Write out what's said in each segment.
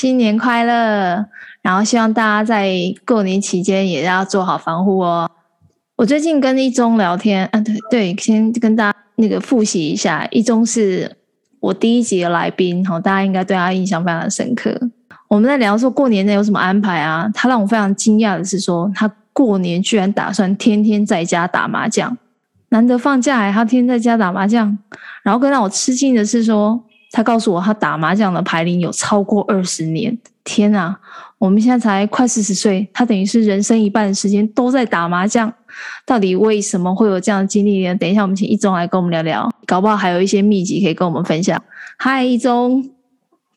新年快乐！然后希望大家在过年期间也要做好防护哦。我最近跟一中聊天，啊，对对，先跟大家那个复习一下，一中是我第一集的来宾，好，大家应该对他印象非常深刻。我们在聊说过年内有什么安排啊？他让我非常惊讶的是说，他过年居然打算天天在家打麻将，难得放假还他天天在家打麻将。然后更让我吃惊的是说，他告诉我他打麻将的牌龄有超过二十年。天啊！我们现在才快四十岁，他等于是人生一半的时间都在打麻将。到底为什么会有这样的经历呢？等一下，我们请一中来跟我们聊聊，搞不好还有一些秘籍可以跟我们分享。嗨，一中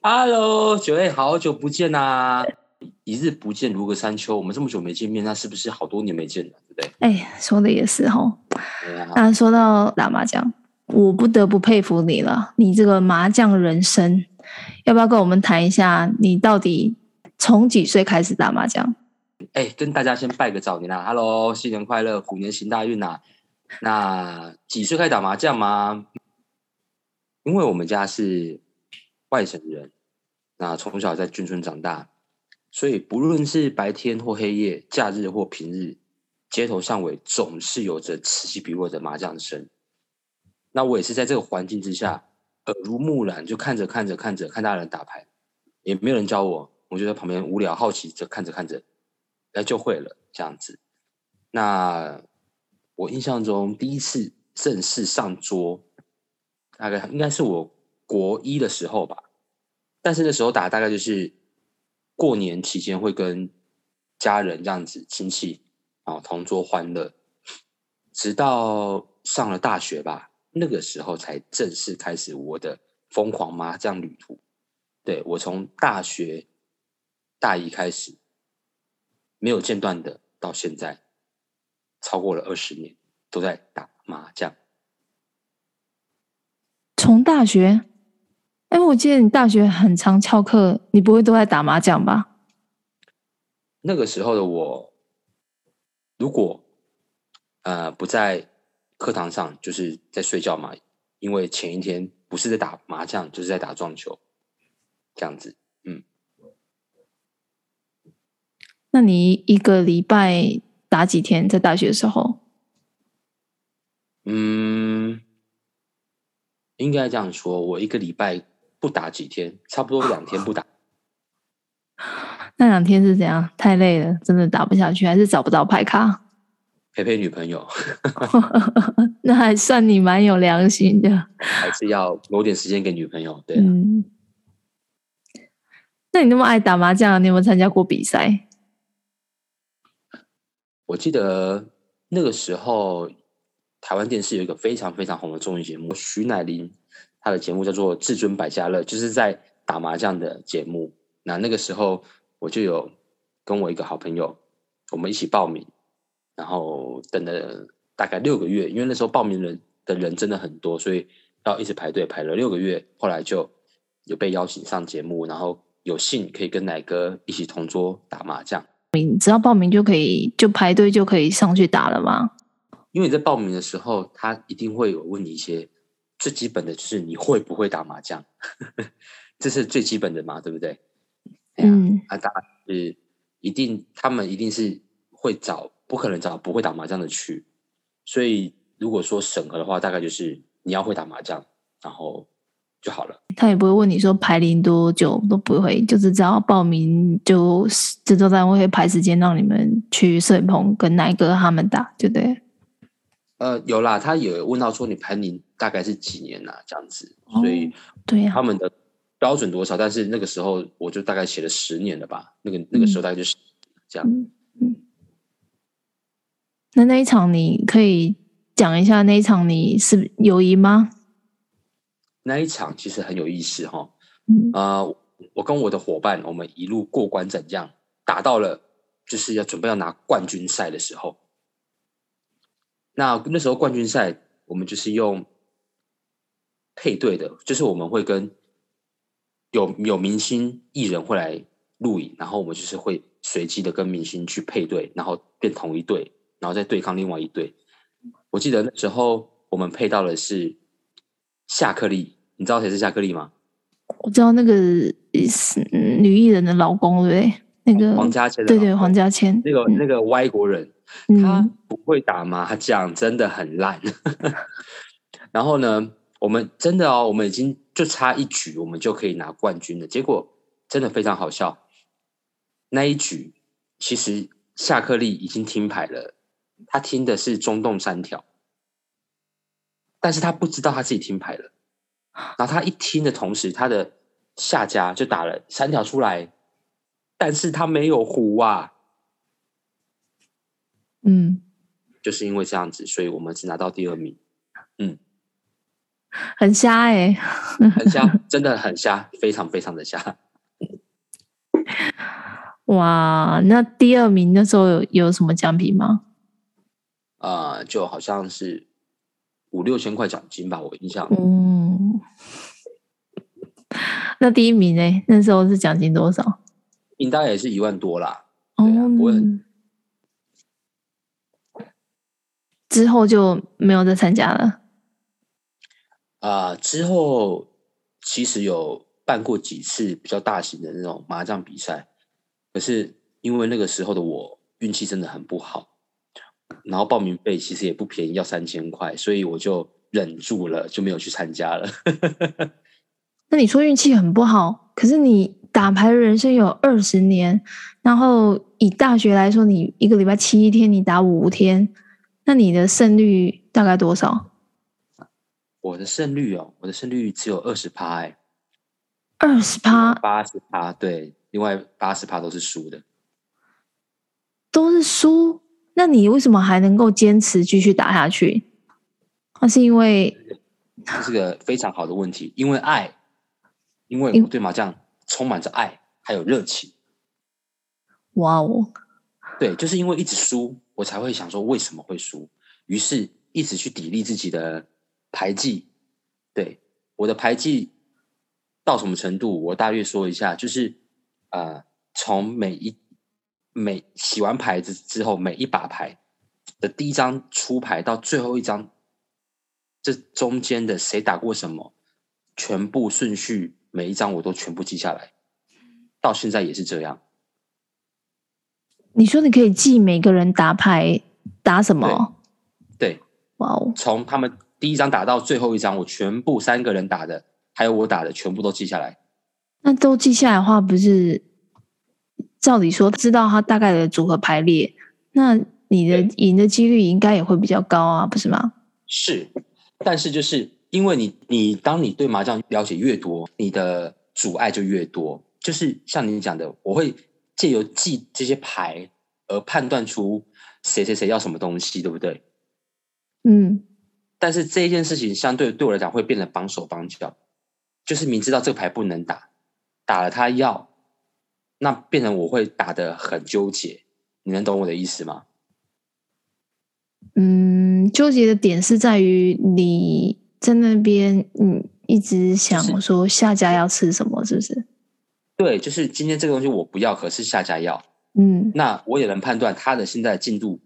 ，Hello，九妹，好久不见呐、啊！一日不见如隔三秋，我们这么久没见面，那是不是好多年没见了？对不对？哎，说的也是哈。那、啊、说到打麻将，我不得不佩服你了，你这个麻将人生，要不要跟我们谈一下？你到底？从几岁开始打麻将？哎，跟大家先拜个早年啦！Hello，新年快乐，虎年行大运呐！那几岁开始打麻将吗？因为我们家是外省人，那从小在眷村长大，所以不论是白天或黑夜，假日或平日，街头巷尾总是有着此起彼落的麻将声。那我也是在这个环境之下，耳濡目染，就看着看着看着看大人打牌，也没有人教我。我就在旁边无聊好奇着看着看着，哎，就会了这样子。那我印象中第一次正式上桌，大概应该是我国一的时候吧。但是那时候打大概就是过年期间会跟家人这样子亲戚啊同桌欢乐，直到上了大学吧，那个时候才正式开始我的疯狂麻将旅途。对，我从大学。大一开始没有间断的，到现在超过了二十年都在打麻将。从大学，哎，我记得你大学很常翘课，你不会都在打麻将吧？那个时候的我，如果呃不在课堂上，就是在睡觉嘛，因为前一天不是在打麻将，就是在打撞球，这样子。嗯那你一个礼拜打几天？在大学的时候，嗯，应该这样说，我一个礼拜不打几天，差不多两天不打。那两天是怎样？太累了，真的打不下去，还是找不到牌卡？陪陪女朋友。那还算你蛮有良心的，还是要留点时间给女朋友。对，嗯。那你那么爱打麻将，你有没有参加过比赛？我记得那个时候，台湾电视有一个非常非常红的综艺节目，徐乃麟他的节目叫做《至尊百家乐》，就是在打麻将的节目。那那个时候，我就有跟我一个好朋友，我们一起报名，然后等了大概六个月，因为那时候报名人的人真的很多，所以要一直排队排了六个月。后来就有被邀请上节目，然后有幸可以跟奶哥一起同桌打麻将。你只要报名就可以，就排队就可以上去打了吗？因为你在报名的时候，他一定会有问你一些最基本的，就是你会不会打麻将，这是最基本的嘛，对不对？嗯，啊，当然是一定，他们一定是会找，不可能找不会打麻将的去。所以如果说审核的话，大概就是你要会打麻将，然后。就好了，他也不会问你说排龄多久，都不会，就是只要报名就制作单位会排时间让你们去摄影棚跟哪一个他们打，对不对。呃，有啦，他有问到说你排龄大概是几年啊，这样子，所以对呀，他们的标准多少？但是那个时候我就大概写了十年了吧，那个那个时候大概就是这样。嗯，嗯，那那一场你可以讲一下那一场你是有赢吗？那一场其实很有意思哈，啊、呃，我跟我的伙伴，我们一路过关斩将，打到了就是要准备要拿冠军赛的时候。那那时候冠军赛，我们就是用配对的，就是我们会跟有有明星艺人会来录影，然后我们就是会随机的跟明星去配对，然后变同一队，然后再对抗另外一队。我记得那时候我们配到的是。夏克立，你知道谁是夏克立吗？我知道那个是女艺人的老公，对不对？那个黄家千，对对，黄家千，那个、嗯、那个外国人，他不会打麻将，真的很烂。然后呢，我们真的哦，我们已经就差一局，我们就可以拿冠军了。结果真的非常好笑，那一局其实夏克立已经停牌了，他听的是中洞三条，但是他不知道他自己听牌了。然后他一听的同时，他的下家就打了三条出来。但是他没有胡啊，嗯，就是因为这样子，所以我们只拿到第二名，嗯，很瞎哎、欸，很瞎，真的很瞎，非常非常的瞎。哇，那第二名那时候有有什么奖品吗？啊、呃，就好像是五六千块奖金吧，我印象。嗯，那第一名呢？那时候是奖金多少？应该也是一万多啦。哦、嗯，之后就没有再参加了。啊、呃，之后其实有办过几次比较大型的那种麻将比赛，可是因为那个时候的我运气真的很不好，然后报名费其实也不便宜，要三千块，所以我就忍住了，就没有去参加了。那你说运气很不好，可是你。打牌的人生有二十年，然后以大学来说，你一个礼拜七天，你打五天，那你的胜率大概多少？我的胜率哦，我的胜率只有二十趴哎，二十趴，八十趴，对，另外八十趴都是输的，都是输。那你为什么还能够坚持继续打下去？那是因为这是个非常好的问题，因为爱，因为我对麻将。充满着爱，还有热情。哇哦！对，就是因为一直输，我才会想说为什么会输，于是一直去砥砺自己的牌技。对，我的牌技到什么程度？我大约说一下，就是呃，从每一每洗完牌子之后，每一把牌的第一张出牌到最后一张，这中间的谁打过什么，全部顺序。每一张我都全部记下来，到现在也是这样。你说你可以记每个人打牌打什么？对，哇哦！从他们第一张打到最后一张，我全部三个人打的，还有我打的，全部都记下来。那都记下来的话，不是照理说知道它大概的组合排列，那你的赢的几率应该也会比较高啊，不是吗？是，但是就是。因为你，你当你对麻将了解越多，你的阻碍就越多。就是像你讲的，我会借由记这些牌而判断出谁谁谁要什么东西，对不对？嗯。但是这一件事情相对对我来讲会变得绑手绑脚，就是明知道这个牌不能打，打了他要，那变成我会打的很纠结。你能懂我的意思吗？嗯，纠结的点是在于你。在那边，嗯，一直想说下家要吃什么，是不是？对，就是今天这个东西我不要，可是下家要。嗯，那我也能判断他的现在的进度，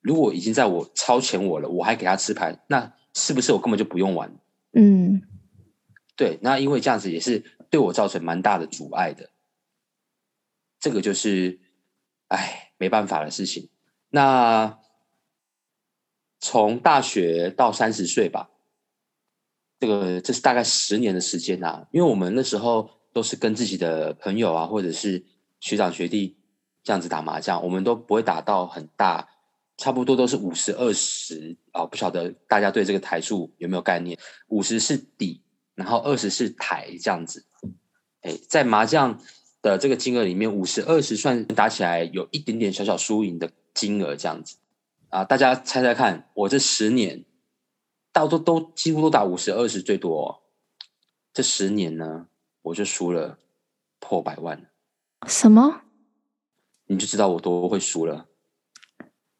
如果已经在我超前我了，我还给他吃牌，那是不是我根本就不用玩？嗯，对，那因为这样子也是对我造成蛮大的阻碍的。这个就是，哎，没办法的事情。那从大学到三十岁吧。这个这是大概十年的时间呐、因为我们那时候都是跟自己的朋友啊，或者是学长学弟这样子打麻将，我们都不会打到很大，差不多都是五十二十啊，不晓得大家对这个台数有没有概念？五十是底，然后二十是台这样子。哎，在麻将的这个金额里面，五十二十算打起来有一点点小小输赢的金额这样子啊，大家猜猜看，我这十年。大都都几乎都打五十二十最多，哦，这十年呢，我就输了破百万。什么？你就知道我多会输了。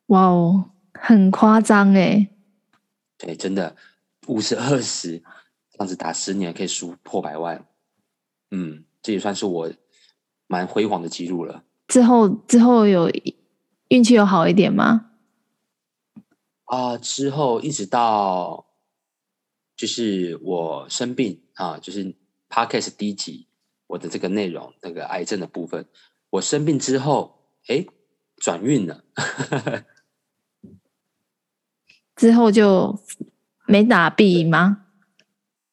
哇哦，很夸张哎。对，真的五十二十这样子打十年可以输破百万，嗯，这也算是我蛮辉煌的记录了。之后之后有运气有好一点吗？啊，之后一直到就是我生病啊，就是 Podcast 第一集我的这个内容，那个癌症的部分，我生病之后，哎，转运了，之后就没打 B 吗？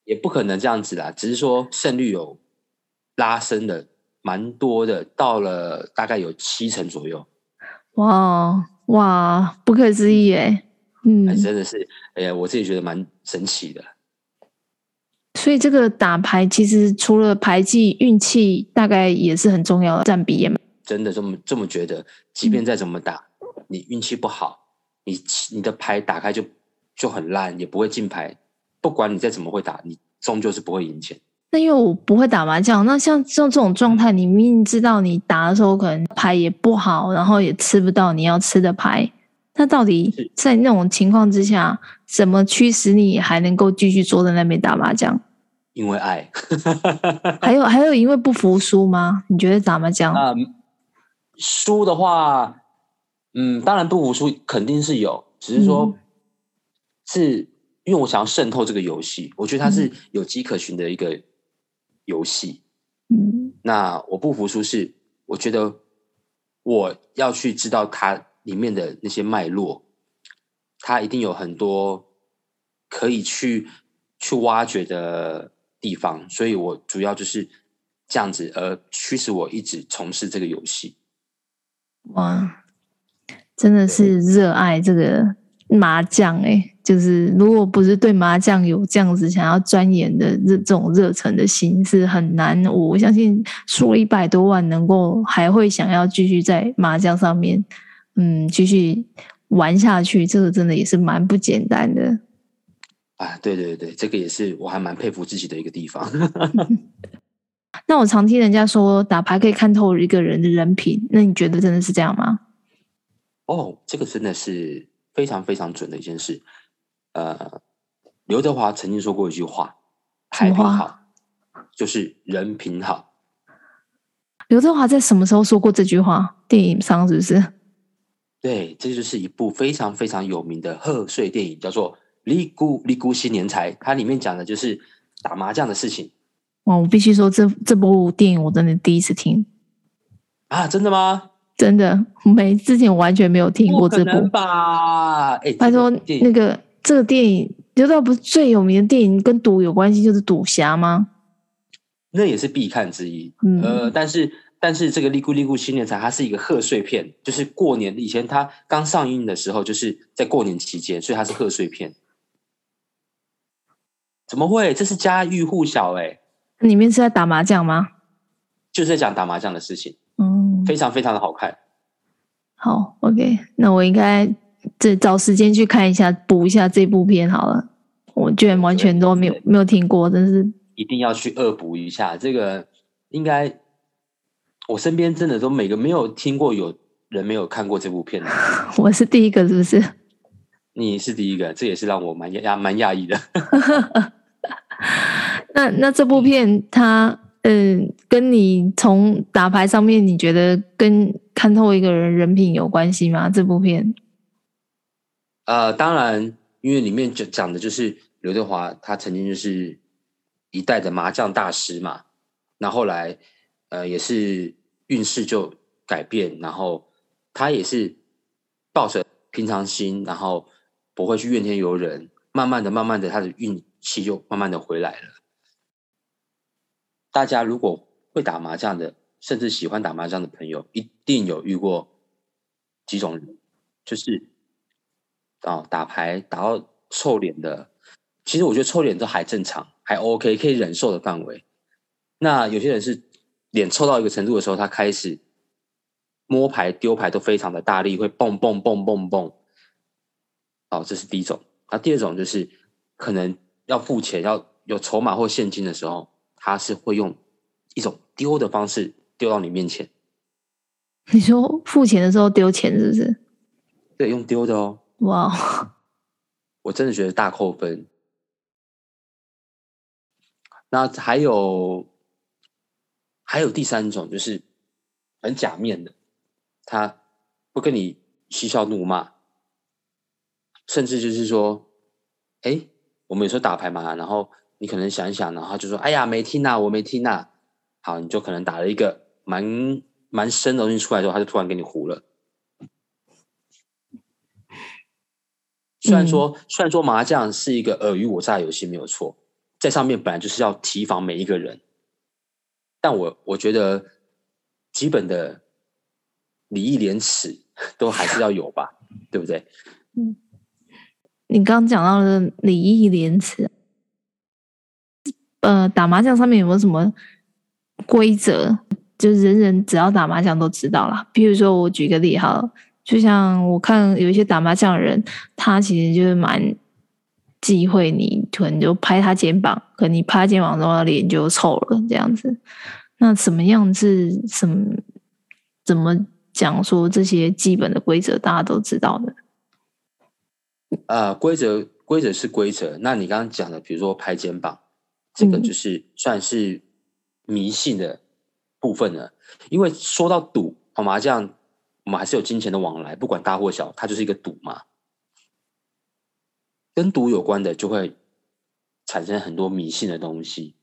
也不可能这样子啦，只是说胜率有拉升的蛮多的，到了大概有七成左右。哇哇，不可思议哎！嗯，真的是，哎呀，我自己觉得蛮神奇的。所以这个打牌其实除了牌技，运气大概也是很重要的占比。真的这么这么觉得，即便再怎么打，嗯、你运气不好，你你的牌打开就就很烂，也不会进牌。不管你再怎么会打，你终究是不会赢钱。那因为我不会打麻将，那像像这种状态，你明明知道你打的时候可能牌也不好，然后也吃不到你要吃的牌，那到底在那种情况之下，怎么驱使你还能够继续坐在那边打麻将？因为爱。还有还有因为不服输吗？你觉得打麻将？嗯，输的话，嗯，当然不服输肯定是有，只是说，嗯、是。因为我想要渗透这个游戏，我觉得它是有迹可循的一个游戏。嗯，那我不服输是，我觉得我要去知道它里面的那些脉络，它一定有很多可以去去挖掘的地方，所以我主要就是这样子，而驱使我一直从事这个游戏。哇，真的是热爱这个麻将哎。就是，如果不是对麻将有这样子想要钻研的这这种热忱的心，是很难。我相信输了一百多万，能够还会想要继续在麻将上面，嗯，继续玩下去，这个真的也是蛮不简单的。啊，对对对，这个也是我还蛮佩服自己的一个地方。那我常听人家说，打牌可以看透一个人的人品，那你觉得真的是这样吗？哦，这个真的是非常非常准的一件事。呃，刘德华曾经说过一句话：“牌品好，就是人品好。”刘德华在什么时候说过这句话？电影上是不是？对，这就是一部非常非常有名的贺岁电影，叫做《利姑利姑新年财》。它里面讲的就是打麻将的事情。哇，我必须说，这这部电影我真的第一次听。啊，真的吗？真的，没之前完全没有听过这部吧？哎，他说那个。这个电影，刘道不是最有名的电影跟赌有关系，就是《赌侠》吗？那也是必看之一。嗯、呃，但是但是这个《利姑利姑新年财》它是一个贺岁片，就是过年以前它刚上映的时候，就是在过年期间，所以它是贺岁片。怎么会？这是家喻户晓哎！里面是在打麻将吗？就是在讲打麻将的事情。嗯，非常非常的好看。好，OK，那我应该。这找时间去看一下，补一下这部片好了。我居然完全都没有没有听过，真是一定要去恶补一下。这个应该我身边真的都每个没有听过，有人没有看过这部片的。我是第一个，是不是？你是第一个，这也是让我蛮讶蛮讶异的。那那这部片它嗯，跟你从打牌上面，你觉得跟看透一个人人品有关系吗？这部片？呃，当然，因为里面就讲的就是刘德华，他曾经就是一代的麻将大师嘛。那后来，呃，也是运势就改变，然后他也是抱着平常心，然后不会去怨天尤人，慢慢的、慢慢的，他的运气就慢慢的回来了。大家如果会打麻将的，甚至喜欢打麻将的朋友，一定有遇过几种人，就是。啊，打牌打到臭脸的，其实我觉得臭脸都还正常，还 OK，可以忍受的范围。那有些人是脸臭到一个程度的时候，他开始摸牌、丢牌都非常的大力，会蹦蹦蹦蹦蹦。哦，这是第一种。那第二种就是可能要付钱、要有筹码或现金的时候，他是会用一种丢的方式丢到你面前。你说付钱的时候丢钱是不是？对，用丢的哦。哇 我真的觉得大扣分。那还有还有第三种，就是很假面的，他不跟你嬉笑怒骂，甚至就是说，哎，我们有时候打牌嘛，然后你可能想一想，然后就说：“哎呀，没听啊，我没听啊。”好，你就可能打了一个蛮蛮深的东西出来之后，他就突然给你胡了。虽然说，嗯、虽然说麻将是一个尔虞我诈游戏，没有错，在上面本来就是要提防每一个人，但我我觉得基本的礼义廉耻 都还是要有吧，对不对？嗯，你刚刚讲到的礼义廉耻，呃，打麻将上面有没有什么规则？就是人人只要打麻将都知道啦。比如说，我举个例哈。就像我看有一些打麻将的人，他其实就是蛮忌讳你，可能就拍他肩膀，可能你拍他肩膀之后，脸就臭了这样子。那什么样是什么？怎么讲说这些基本的规则大家都知道的？呃，规则规则是规则。那你刚刚讲的，比如说拍肩膀，这个就是算是迷信的部分了。嗯、因为说到赌，打麻将。我们还是有金钱的往来，不管大或小，它就是一个赌嘛。跟赌有关的，就会产生很多迷信的东西。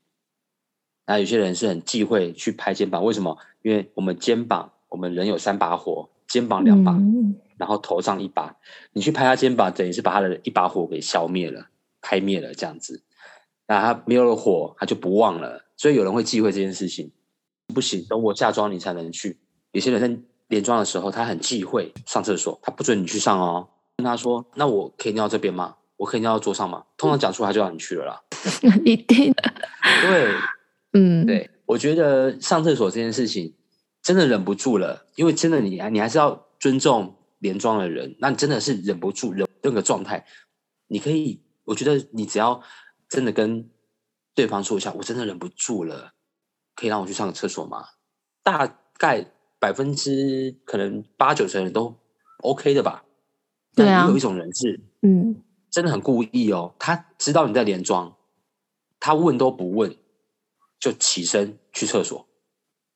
那有些人是很忌讳去拍肩膀，为什么？因为我们肩膀，我们人有三把火，肩膀两把，嗯、然后头上一把。你去拍他肩膀，等于是把他的一把火给消灭了，拍灭了这样子。那他没有了火，他就不旺了。所以有人会忌讳这件事情。不行，等我嫁妆你才能去。有些人在。连装的时候，他很忌讳上厕所，他不准你去上哦。跟他说：“那我可以尿这边吗？我可以尿到桌上吗？”通常讲出来就让你去了啦。一定的。对，嗯，对，我觉得上厕所这件事情真的忍不住了，因为真的你你还是要尊重连装的人。那你真的是忍不住忍那个状态，你可以，我觉得你只要真的跟对方说一下，我真的忍不住了，可以让我去上个厕所吗？大概。百分之可能八九成人都 OK 的吧，对啊。有一种人是，嗯，真的很故意哦。他知道你在连庄，他问都不问就起身去厕所，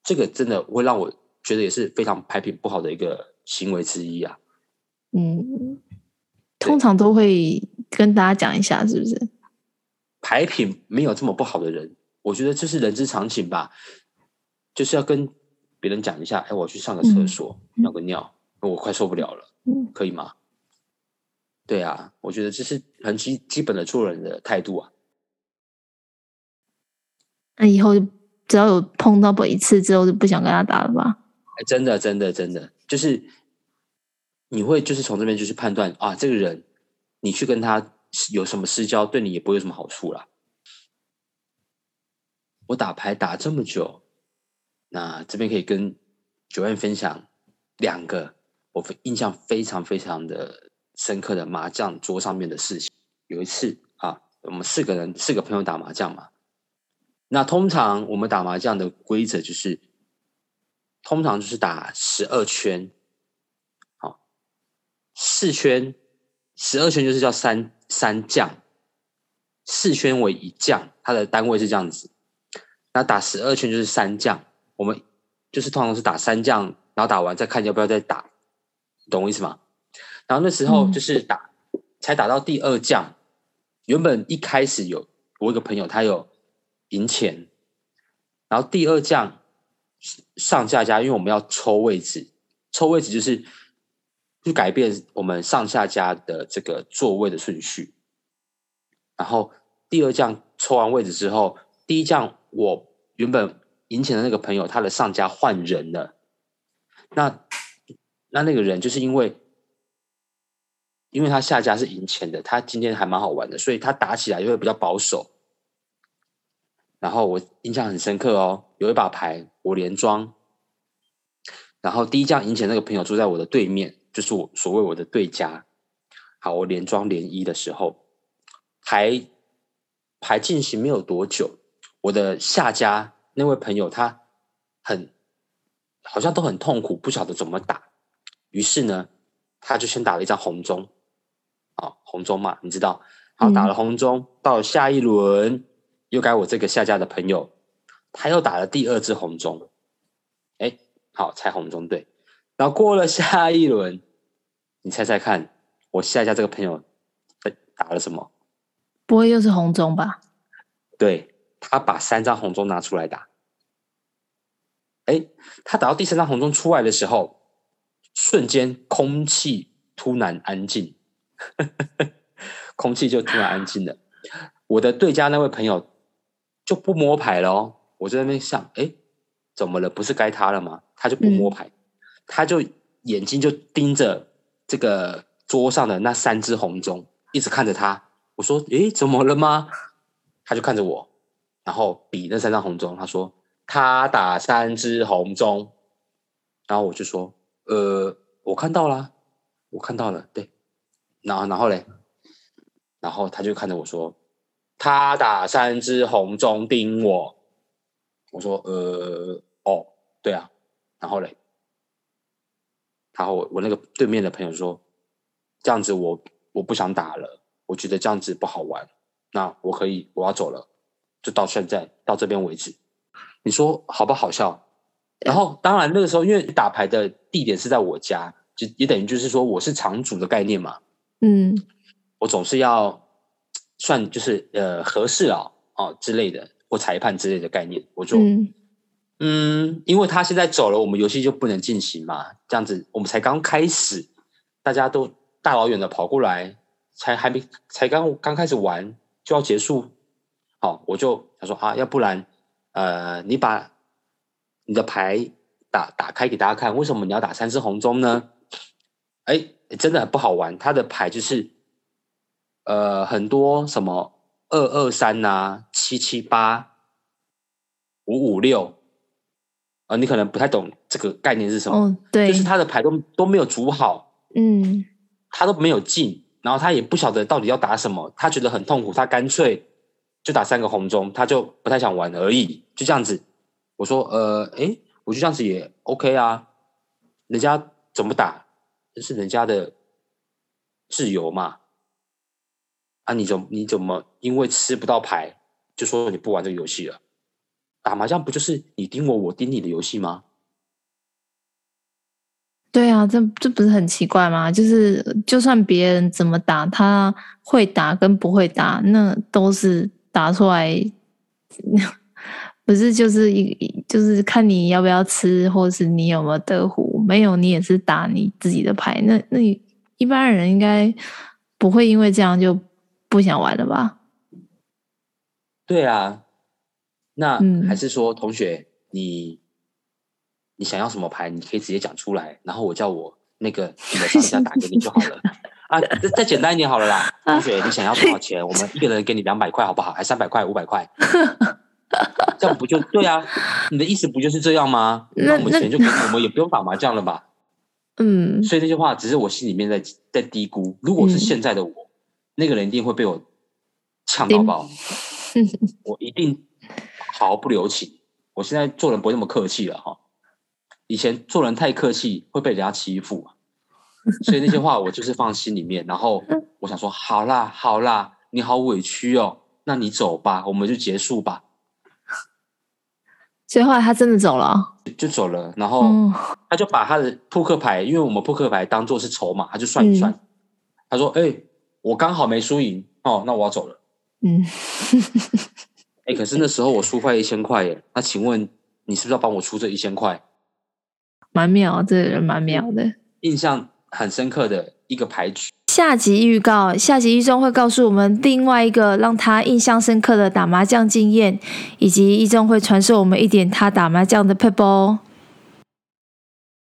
这个真的会让我觉得也是非常牌品不好的一个行为之一啊。嗯，通常都会跟大家讲一下，是不是？牌品没有这么不好的人，我觉得这是人之常情吧，就是要跟。别人讲一下，哎，我去上个厕所，尿、嗯、个尿，我快受不了了，嗯、可以吗？对啊，我觉得这是很基基本的做人的态度啊。那以后只要有碰到过一次之后，就不想跟他打了吧？哎，真的，真的，真的，就是你会就是从这边就是判断啊，这个人你去跟他有什么私交，对你也不会有什么好处啦。我打牌打这么久。那这边可以跟九院分享两个我印象非常非常的深刻的麻将桌上面的事情。有一次啊，我们四个人四个朋友打麻将嘛。那通常我们打麻将的规则就是，通常就是打十二圈，好，四圈，十二圈就是叫三三将，四圈为一将，它的单位是这样子。那打十二圈就是三将。我们就是通常是打三将，然后打完再看要不要再打，懂我意思吗？然后那时候就是打，嗯、才打到第二将。原本一开始有我一个朋友他有赢钱，然后第二将上下家，因为我们要抽位置，抽位置就是去改变我们上下家的这个座位的顺序。然后第二将抽完位置之后，第一将我原本。赢钱的那个朋友，他的上家换人了。那那那个人就是因为，因为他下家是赢钱的，他今天还蛮好玩的，所以他打起来就会比较保守。然后我印象很深刻哦，有一把牌我连庄，然后第一将赢钱那个朋友坐在我的对面，就是我所谓我的对家。好，我连庄连一的时候，牌牌进行没有多久，我的下家。那位朋友他很好像都很痛苦，不晓得怎么打。于是呢，他就先打了一张红中，啊，红中嘛，你知道，好，打了红中，到了下一轮又该我这个下家的朋友，他又打了第二支红中，哎，好，猜红中对。然后过了下一轮，你猜猜看，我下家这个朋友打了什么？不会又是红中吧？对，他把三张红中拿出来打。哎，他打到第三张红中出来的时候，瞬间空气突然安静，空气就突然安静了。我的对家那位朋友就不摸牌了哦。我在那边想，哎，怎么了？不是该他了吗？他就不摸牌，嗯、他就眼睛就盯着这个桌上的那三只红中，一直看着他。我说，哎，怎么了吗？他就看着我，然后比那三张红中。他说，他打三只红中。然后我就说，呃，我看到了，我看到了，对。然后，然后嘞，然后他就看着我说，他打三只红中盯我。我说，呃，哦，对啊。然后嘞，然后我我那个对面的朋友说，这样子我我不想打了，我觉得这样子不好玩。那我可以，我要走了，就到现在到这边为止。你说好不好笑？然后当然那个时候，因为打牌的地点是在我家，就也等于就是说我是场主的概念嘛。嗯，我总是要算就是呃合适啊哦之类的或裁判之类的概念。我就嗯，嗯，因为他现在走了，我们游戏就不能进行嘛。这样子我们才刚开始，大家都大老远的跑过来，才还没才刚刚开始玩。就要结束，好，我就他说啊，要不然，呃，你把你的牌打打开给大家看，为什么你要打三只红中呢？哎，真的很不好玩，他的牌就是，呃，很多什么二二三呐，七七八，五五六，呃，你可能不太懂这个概念是什么，哦，对，就是他的牌都都没有组好，嗯，他都没有进。然后他也不晓得到底要打什么，他觉得很痛苦，他干脆就打三个红中，他就不太想玩而已，就这样子。我说，呃，诶，我就这样子也 OK 啊，人家怎么打，是人家的自由嘛。啊，你怎你怎么因为吃不到牌，就说你不玩这个游戏了？打麻将不就是你盯我，我盯你的游戏吗？对啊，这这不是很奇怪吗？就是就算别人怎么打，他会打跟不会打，那都是打出来，不是就是一就是看你要不要吃，或是你有没有得胡，没有你也是打你自己的牌。那那一般人应该不会因为这样就不想玩了吧？对啊，那还是说、嗯、同学你。你想要什么牌，你可以直接讲出来，然后我叫我那个你的商家打给你就好了。啊，再再简单一点好了啦，同学，你想要多少钱？我们一个人给你两百块，好不好？还三百块、五百块？这样不就对啊？你的意思不就是这样吗？那我们钱就给你，我们也不用打麻将了吧？嗯。所以那句话只是我心里面在在低估。如果是现在的我，嗯、那个人一定会被我呛到爆，我一定毫不留情。我现在做人不会那么客气了哈。以前做人太客气会被人家欺负，所以那些话我就是放心里面。然后我想说，好啦好啦，你好委屈哦，那你走吧，我们就结束吧。所以后来他真的走了，就走了。然后他就把他的扑克牌，因为我们扑克牌当做是筹码，他就算一算。嗯、他说：“哎、欸，我刚好没输赢哦，那我要走了。”嗯，哎、欸，可是那时候我输快一千块耶。那请问你是不是要帮我出这一千块？蛮妙，这个人蛮妙的，印象很深刻的一个牌局。下集预告，下集一中会告诉我们另外一个让他印象深刻的打麻将经验，以及一中会传授我们一点他打麻将的撇步。